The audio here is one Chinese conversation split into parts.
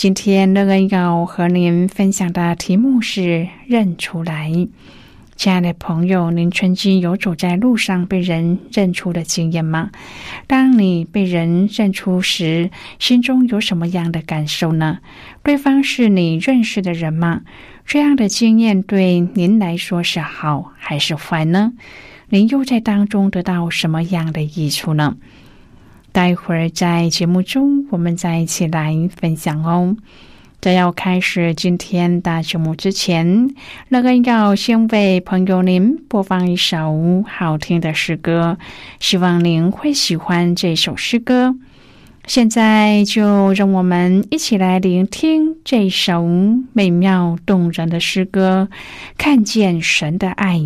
今天乐恩要和您分享的题目是认出来。亲爱的朋友，您曾经有走在路上被人认出的经验吗？当你被人认出时，心中有什么样的感受呢？对方是你认识的人吗？这样的经验对您来说是好还是坏呢？您又在当中得到什么样的益处呢？待会儿在节目中，我们再一起来分享哦。在要开始今天的节目之前，那个要先为朋友您播放一首好听的诗歌，希望您会喜欢这首诗歌。现在就让我们一起来聆听这首美妙动人的诗歌，看见神的爱。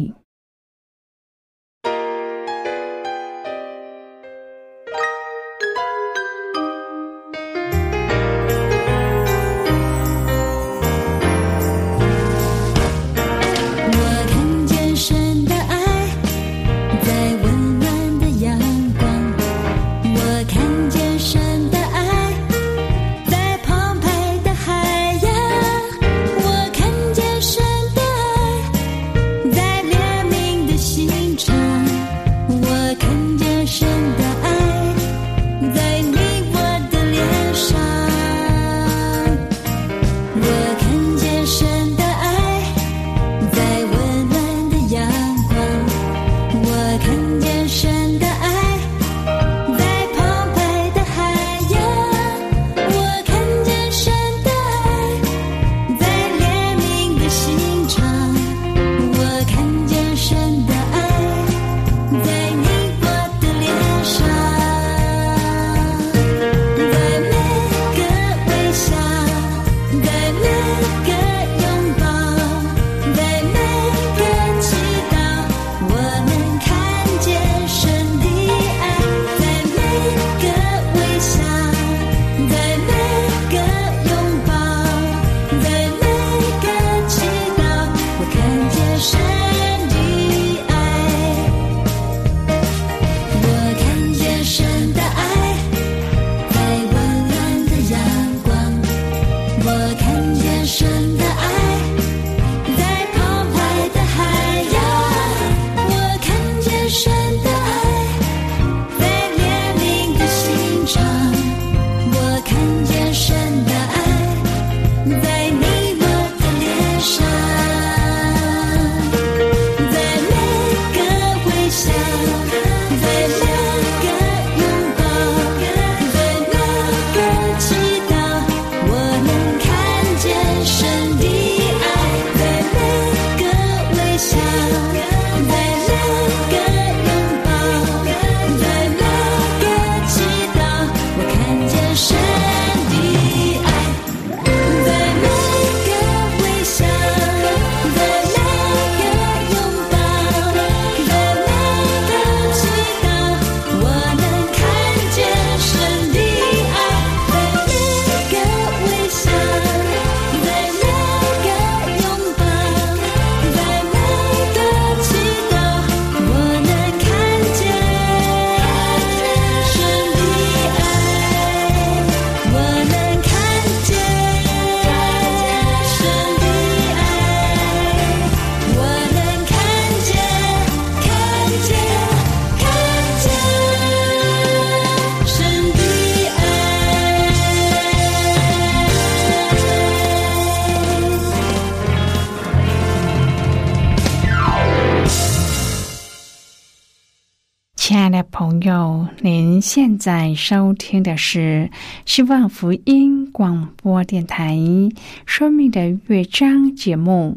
亲爱的朋友，您现在收听的是希望福音广播电台《生命的乐章》节目。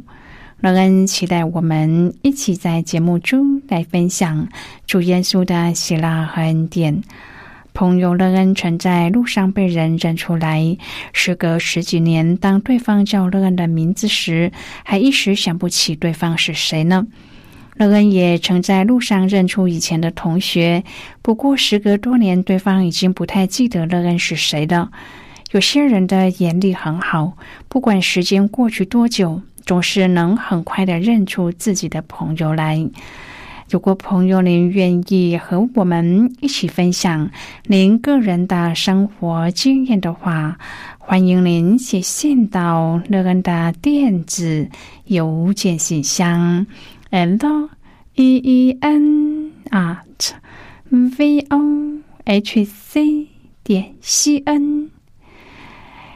乐恩期待我们一起在节目中来分享主耶稣的喜乐和恩典。朋友乐恩曾在路上被人认出来，时隔十几年，当对方叫乐恩的名字时，还一时想不起对方是谁呢？乐恩也曾在路上认出以前的同学，不过时隔多年，对方已经不太记得乐恩是谁了。有些人的眼力很好，不管时间过去多久，总是能很快的认出自己的朋友来。如果朋友您愿意和我们一起分享您个人的生活经验的话，欢迎您写信到乐恩的电子邮件信箱。And e e n at v o h c 点 c n。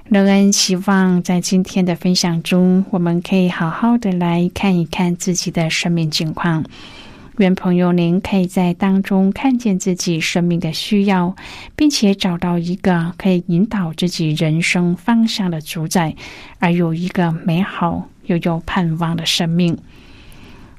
乐恩希望在今天的分享中，我们可以好好的来看一看自己的生命境况。愿朋友您可以在当中看见自己生命的需要，并且找到一个可以引导自己人生方向的主宰，而有一个美好又有盼望的生命。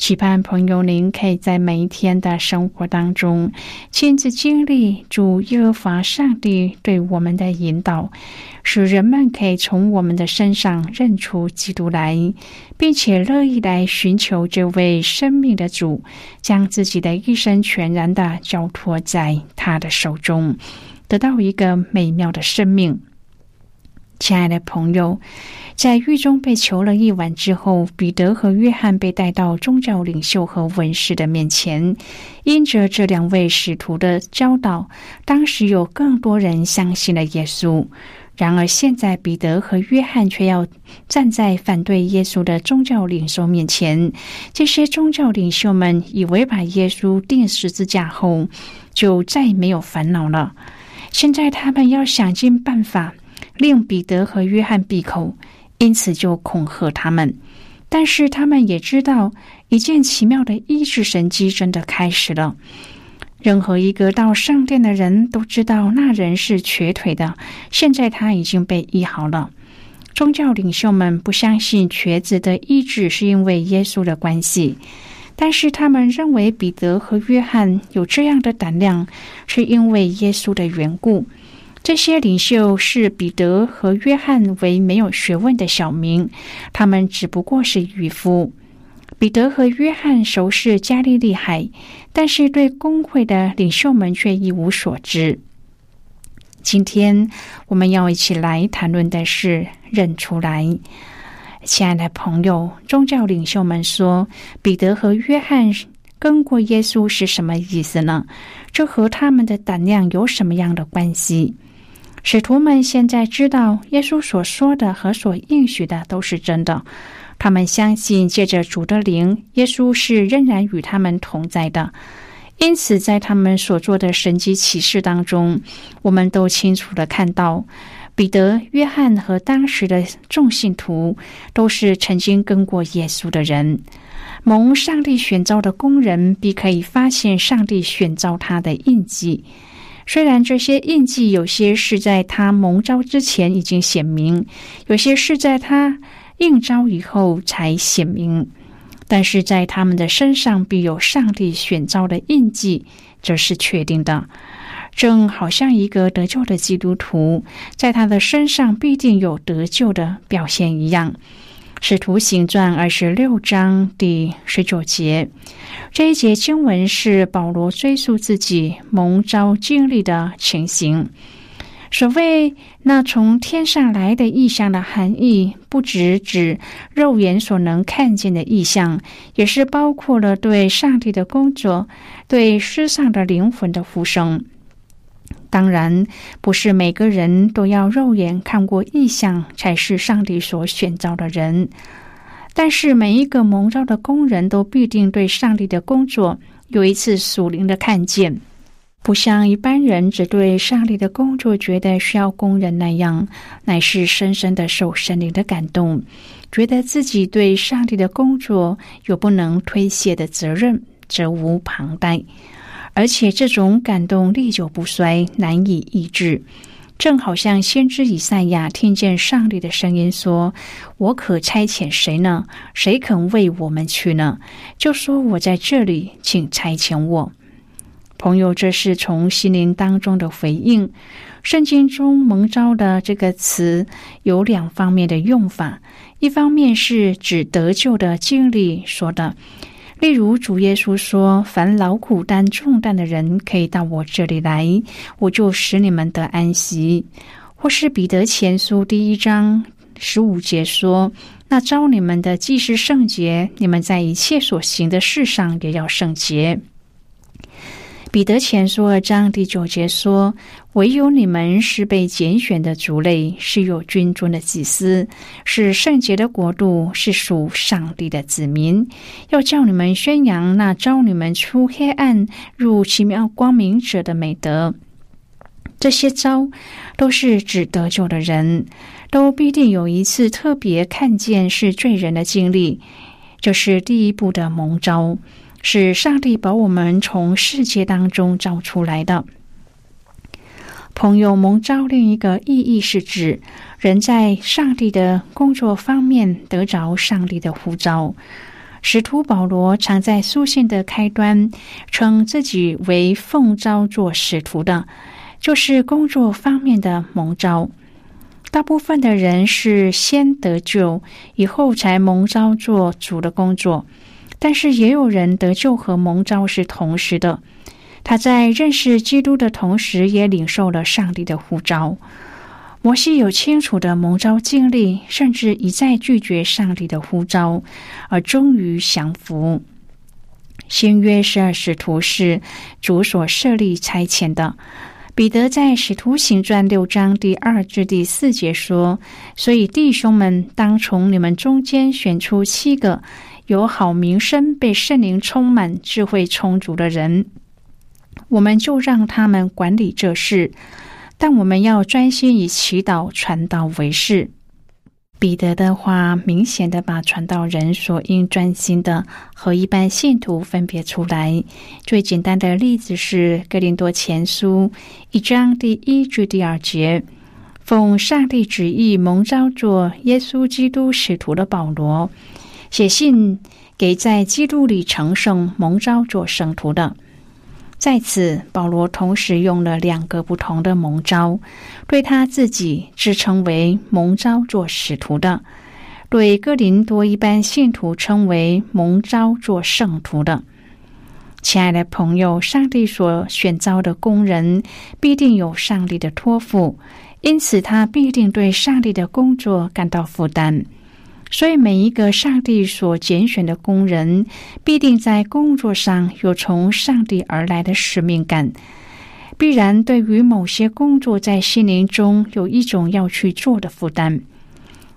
期盼朋友，您可以在每一天的生活当中亲自经历主耶和华上帝对我们的引导，使人们可以从我们的身上认出基督来，并且乐意来寻求这位生命的主，将自己的一生全然的交托在他的手中，得到一个美妙的生命。亲爱的朋友。在狱中被囚了一晚之后，彼得和约翰被带到宗教领袖和文士的面前。因着这两位使徒的教导，当时有更多人相信了耶稣。然而现在，彼得和约翰却要站在反对耶稣的宗教领袖面前。这些宗教领袖们以为把耶稣钉十字架后，就再也没有烦恼了。现在他们要想尽办法令彼得和约翰闭口。因此就恐吓他们，但是他们也知道一件奇妙的医治神迹真的开始了。任何一个到圣殿的人都知道那人是瘸腿的，现在他已经被医好了。宗教领袖们不相信瘸子的医治是因为耶稣的关系，但是他们认为彼得和约翰有这样的胆量是因为耶稣的缘故。这些领袖视彼得和约翰为没有学问的小民，他们只不过是渔夫。彼得和约翰熟识加利利海，但是对工会的领袖们却一无所知。今天我们要一起来谈论的是认出来。亲爱的朋友，宗教领袖们说彼得和约翰跟过耶稣是什么意思呢？这和他们的胆量有什么样的关系？使徒们现在知道耶稣所说的和所应许的都是真的，他们相信借着主的灵，耶稣是仍然与他们同在的。因此，在他们所做的神迹启示当中，我们都清楚的看到，彼得、约翰和当时的众信徒都是曾经跟过耶稣的人。蒙上帝选召的工人，必可以发现上帝选召他的印记。虽然这些印记有些是在他蒙召之前已经显明，有些是在他应召以后才显明，但是在他们的身上必有上帝选召的印记，这是确定的。正好像一个得救的基督徒，在他的身上必定有得救的表现一样。使徒行传二十六章第十九节，这一节经文是保罗追溯自己蒙召经历的情形。所谓那从天上来的意象的含义，不只指肉眼所能看见的意象，也是包括了对上帝的工作、对世上的灵魂的呼声。当然，不是每个人都要肉眼看过异象才是上帝所选召的人。但是，每一个蒙召的工人都必定对上帝的工作有一次属灵的看见，不像一般人只对上帝的工作觉得需要工人那样，乃是深深的受神灵的感动，觉得自己对上帝的工作有不能推卸的责任，责无旁贷。而且这种感动历久不衰，难以抑制，正好像先知以赛亚听见上帝的声音说：“我可差遣谁呢？谁肯为我们去呢？”就说：“我在这里，请差遣我。”朋友，这是从心灵当中的回应。圣经中“蒙召”的这个词有两方面的用法，一方面是指得救的经历说的。例如，主耶稣说：“凡劳苦担重担的人，可以到我这里来，我就使你们得安息。”或是彼得前书第一章十五节说：“那招你们的既是圣洁，你们在一切所行的事上也要圣洁。”彼得前书二章第九节说：“唯有你们是被拣选的族类，是有君尊的祭司，是圣洁的国度，是属上帝的子民。要叫你们宣扬那招你们出黑暗入奇妙光明者的美德。这些招都是指得救的人，都必定有一次特别看见是罪人的经历，就是第一步的蒙召。”是上帝把我们从世界当中召出来的。朋友蒙召另一个意义是指人在上帝的工作方面得着上帝的呼召。使徒保罗常在书信的开端称自己为奉召做使徒的，就是工作方面的蒙召。大部分的人是先得救，以后才蒙召做主的工作。但是也有人得救和蒙召是同时的，他在认识基督的同时，也领受了上帝的呼召。摩西有清楚的蒙召经历，甚至一再拒绝上帝的呼召，而终于降服。新约十二使徒是主所设立差遣的。彼得在使徒行传六章第二至第四节说：“所以弟兄们，当从你们中间选出七个。”有好名声、被圣灵充满、智慧充足的人，我们就让他们管理这事。但我们要专心以祈祷、传道为事。彼得的话明显的把传道人所应专心的和一般信徒分别出来。最简单的例子是《哥林多前书》一章第一至第二节：“奉上帝旨意蒙召做耶稣基督使徒的保罗。”写信给在基督里成圣、蒙召做圣徒的，在此保罗同时用了两个不同的蒙召，对他自己自称为蒙召做使徒的，对哥林多一般信徒称为蒙召做圣徒的。亲爱的朋友，上帝所选召的工人必定有上帝的托付，因此他必定对上帝的工作感到负担。所以，每一个上帝所拣选的工人，必定在工作上有从上帝而来的使命感，必然对于某些工作在心灵中有一种要去做的负担。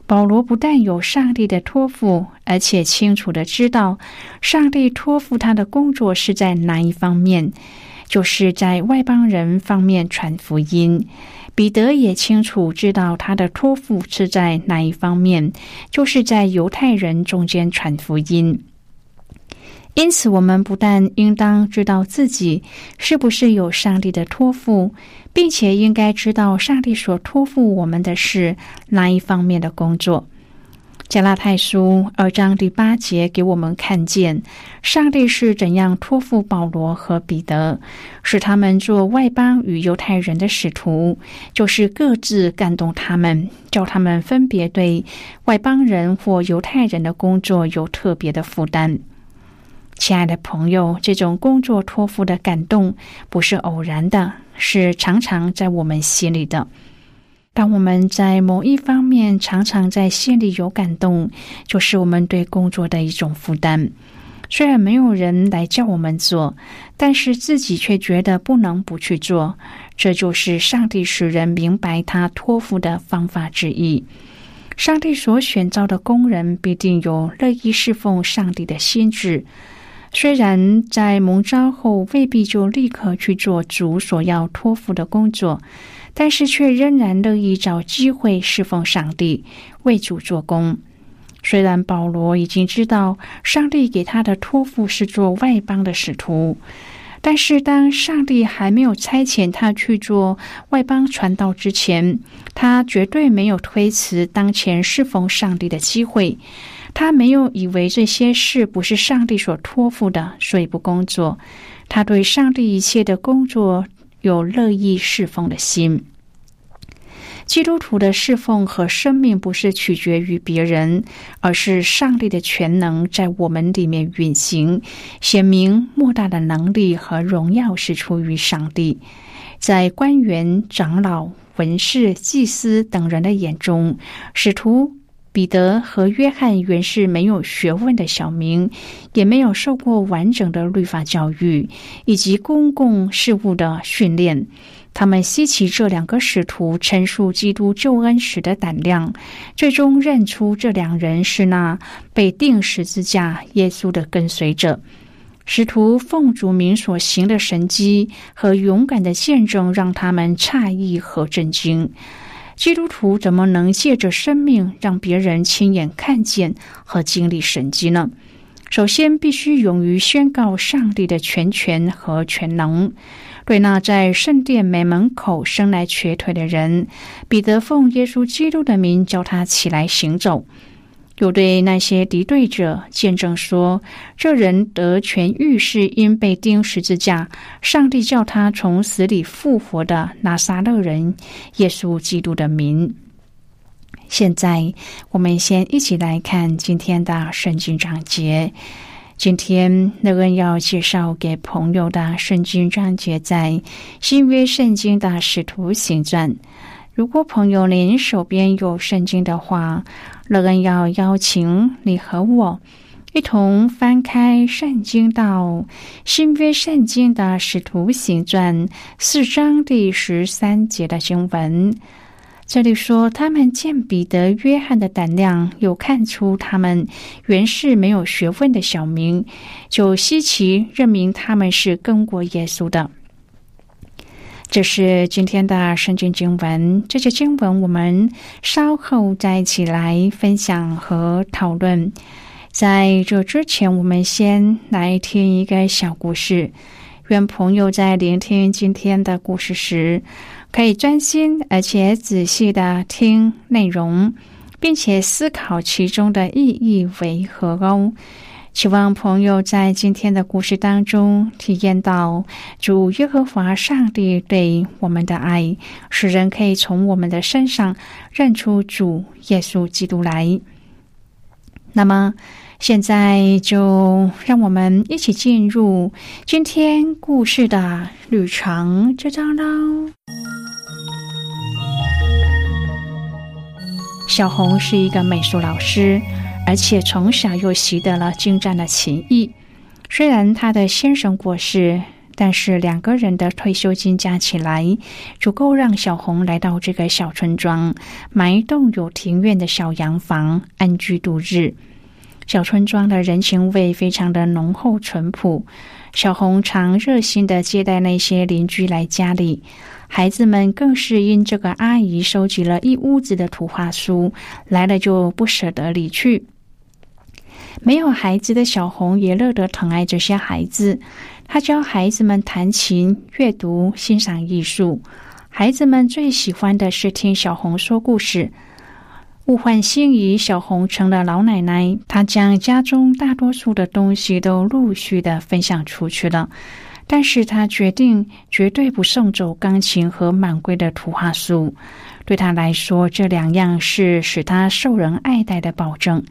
保罗不但有上帝的托付，而且清楚的知道上帝托付他的工作是在哪一方面，就是在外邦人方面传福音。彼得也清楚知道他的托付是在哪一方面，就是在犹太人中间传福音。因此，我们不但应当知道自己是不是有上帝的托付，并且应该知道上帝所托付我们的是哪一方面的工作。加拉太书二章第八节给我们看见，上帝是怎样托付保罗和彼得，使他们做外邦与犹太人的使徒，就是各自感动他们，叫他们分别对外邦人或犹太人的工作有特别的负担。亲爱的朋友，这种工作托付的感动不是偶然的，是常常在我们心里的。当我们在某一方面常常在心里有感动，就是我们对工作的一种负担。虽然没有人来叫我们做，但是自己却觉得不能不去做。这就是上帝使人明白他托付的方法之一。上帝所选召的工人必定有乐意侍奉上帝的心智，虽然在蒙召后未必就立刻去做主所要托付的工作，但是却仍然乐意找机会侍奉上帝，为主做工。虽然保罗已经知道上帝给他的托付是做外邦的使徒。但是，当上帝还没有差遣他去做外邦传道之前，他绝对没有推辞当前侍奉上帝的机会。他没有以为这些事不是上帝所托付的，所以不工作。他对上帝一切的工作有乐意侍奉的心。基督徒的侍奉和生命不是取决于别人，而是上帝的全能在我们里面运行，显明莫大的能力和荣耀是出于上帝。在官员、长老、文士、祭司等人的眼中，使徒彼得和约翰原是没有学问的小民，也没有受过完整的律法教育以及公共事务的训练。他们吸取这两个使徒陈述基督救恩时的胆量，最终认出这两人是那被钉十字架耶稣的跟随者。使徒奉主名所行的神迹和勇敢的见证，让他们诧异和震惊。基督徒怎么能借着生命让别人亲眼看见和经历神迹呢？首先，必须勇于宣告上帝的全权和全能。对那在圣殿门门口生来瘸腿的人，彼得奉耶稣基督的名叫他起来行走；又对那些敌对者见证说，这人得痊愈是因被钉十字架，上帝叫他从死里复活的拿撒勒人耶稣基督的名。现在，我们先一起来看今天的圣经章节。今天乐恩要介绍给朋友的圣经章节，在新约圣经的使徒行传。如果朋友您手边有圣经的话，乐恩要邀请你和我一同翻开圣经到新约圣经的使徒行传四章第十三节的经文。这里说，他们见彼得、约翰的胆量，又看出他们原是没有学问的小民，就稀奇认明他们是跟过耶稣的。这是今天的圣经经文。这些经文我们稍后再一起来分享和讨论。在这之前，我们先来听一个小故事。愿朋友在聆听今天的故事时。可以专心而且仔细的听内容，并且思考其中的意义为何哦。希望朋友在今天的故事当中体验到主耶和华上帝对我们的爱，使人可以从我们的身上认出主耶稣基督来。那么，现在就让我们一起进入今天故事的旅程这章喽。小红是一个美术老师，而且从小又习得了精湛的琴艺。虽然她的先生过世，但是两个人的退休金加起来，足够让小红来到这个小村庄，买一栋有庭院的小洋房，安居度日。小村庄的人情味非常的浓厚淳朴，小红常热心的接待那些邻居来家里。孩子们更是因这个阿姨收集了一屋子的图画书，来了就不舍得离去。没有孩子的小红也乐得疼爱这些孩子，他教孩子们弹琴、阅读、欣赏艺术。孩子们最喜欢的是听小红说故事。物换星移，小红成了老奶奶，她将家中大多数的东西都陆续的分享出去了。但是她决定绝对不送走钢琴和满柜的图画书。对她来说，这两样是使她受人爱戴的保证。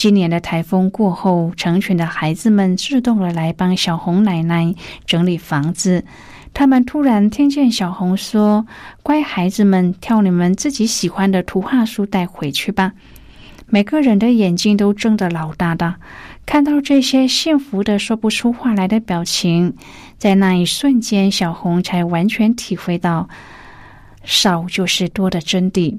今年的台风过后，成群的孩子们自动的来帮小红奶奶整理房子。他们突然听见小红说：“乖孩子们，挑你们自己喜欢的图画书带回去吧。”每个人的眼睛都睁得老大的。看到这些幸福的说不出话来的表情，在那一瞬间，小红才完全体会到少就是多的真谛。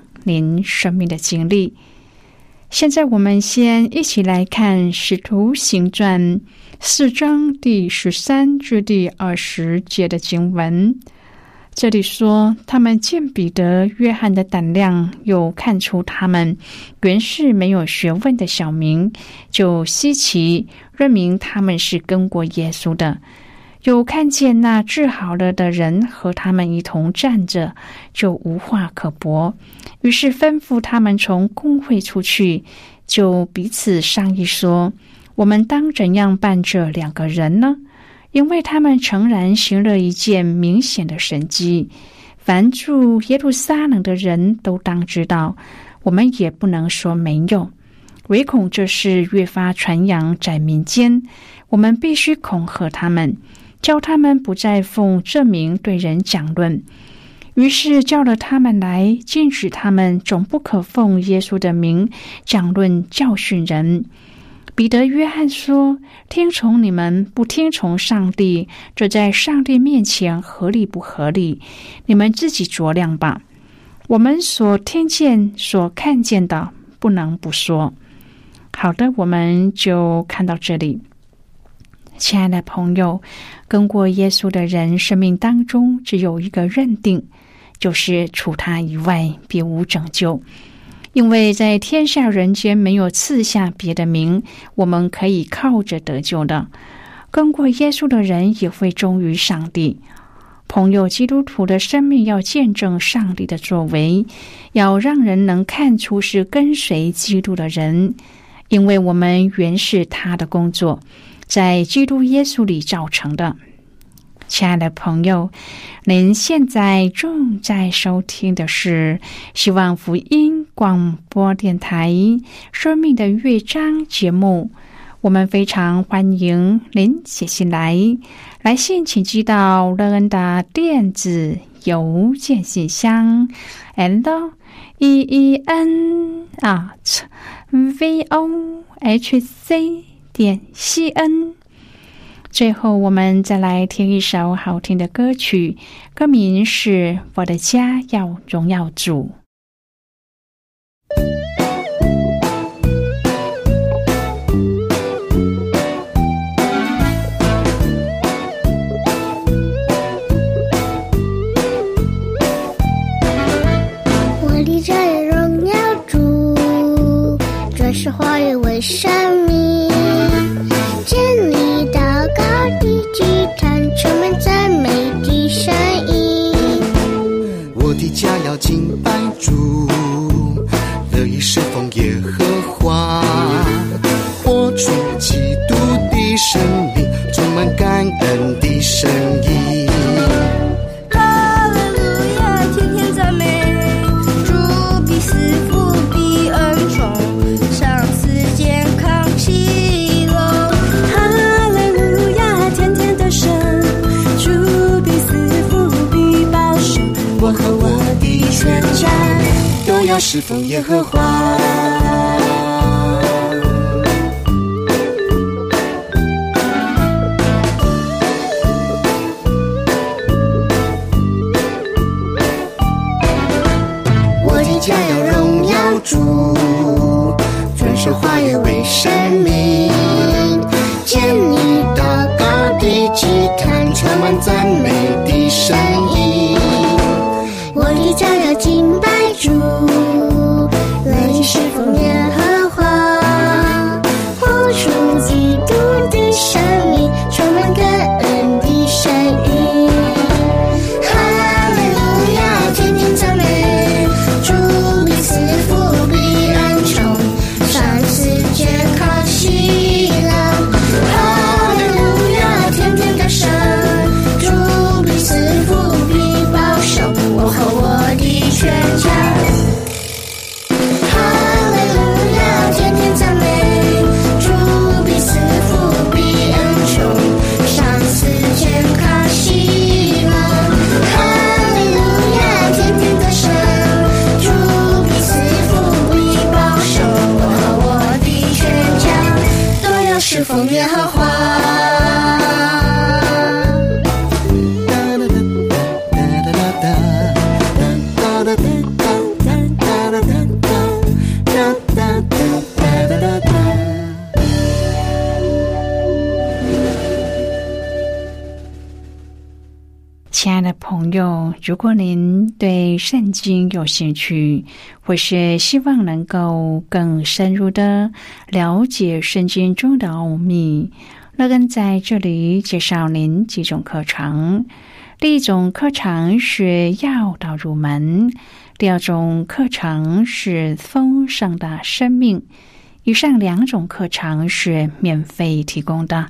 您生命的经历。现在，我们先一起来看《使徒行传》四章第十三至第二十节的经文。这里说，他们见彼得、约翰的胆量，又看出他们原是没有学问的小民，就稀奇，认明他们是跟过耶稣的。有看见那治好了的人和他们一同站着，就无话可驳。于是吩咐他们从公会出去，就彼此商议说：“我们当怎样办这两个人呢？”因为他们诚然行了一件明显的神迹，凡住耶路撒冷的人都当知道，我们也不能说没有，唯恐这事越发传扬在民间，我们必须恐吓他们，叫他们不再奉这名对人讲论。于是叫了他们来，禁止他们总不可奉耶稣的名讲论教训人。彼得、约翰说：“听从你们，不听从上帝，这在上帝面前合理不合理？你们自己酌量吧。我们所听见、所看见的，不能不说。好的，我们就看到这里。亲爱的朋友，跟过耶稣的人，生命当中只有一个认定，就是除他以外，别无拯救。”因为在天下人间没有赐下别的名，我们可以靠着得救的。跟过耶稣的人也会忠于上帝。朋友，基督徒的生命要见证上帝的作为，要让人能看出是跟随基督的人，因为我们原是他的工作，在基督耶稣里造成的。亲爱的朋友，您现在正在收听的是希望福音广播电台《生命的乐章》节目。我们非常欢迎您写信来，来信请寄到乐恩的电子邮件信箱，and e e n at v o h c 点 c n。最后，我们再来听一首好听的歌曲，歌名是《我的家要荣耀主》。我的家要荣耀主，这是话语为生命。敬拜主，乐意侍奉耶和华，活出基督的生命，充满感恩的声音。侍奉耶和华，如果您对圣经有兴趣，或是希望能够更深入的了解圣经中的奥秘，乐根在这里介绍您几种课程。第一种课程是要道入门，第二种课程是丰盛的生命。以上两种课程是免费提供的。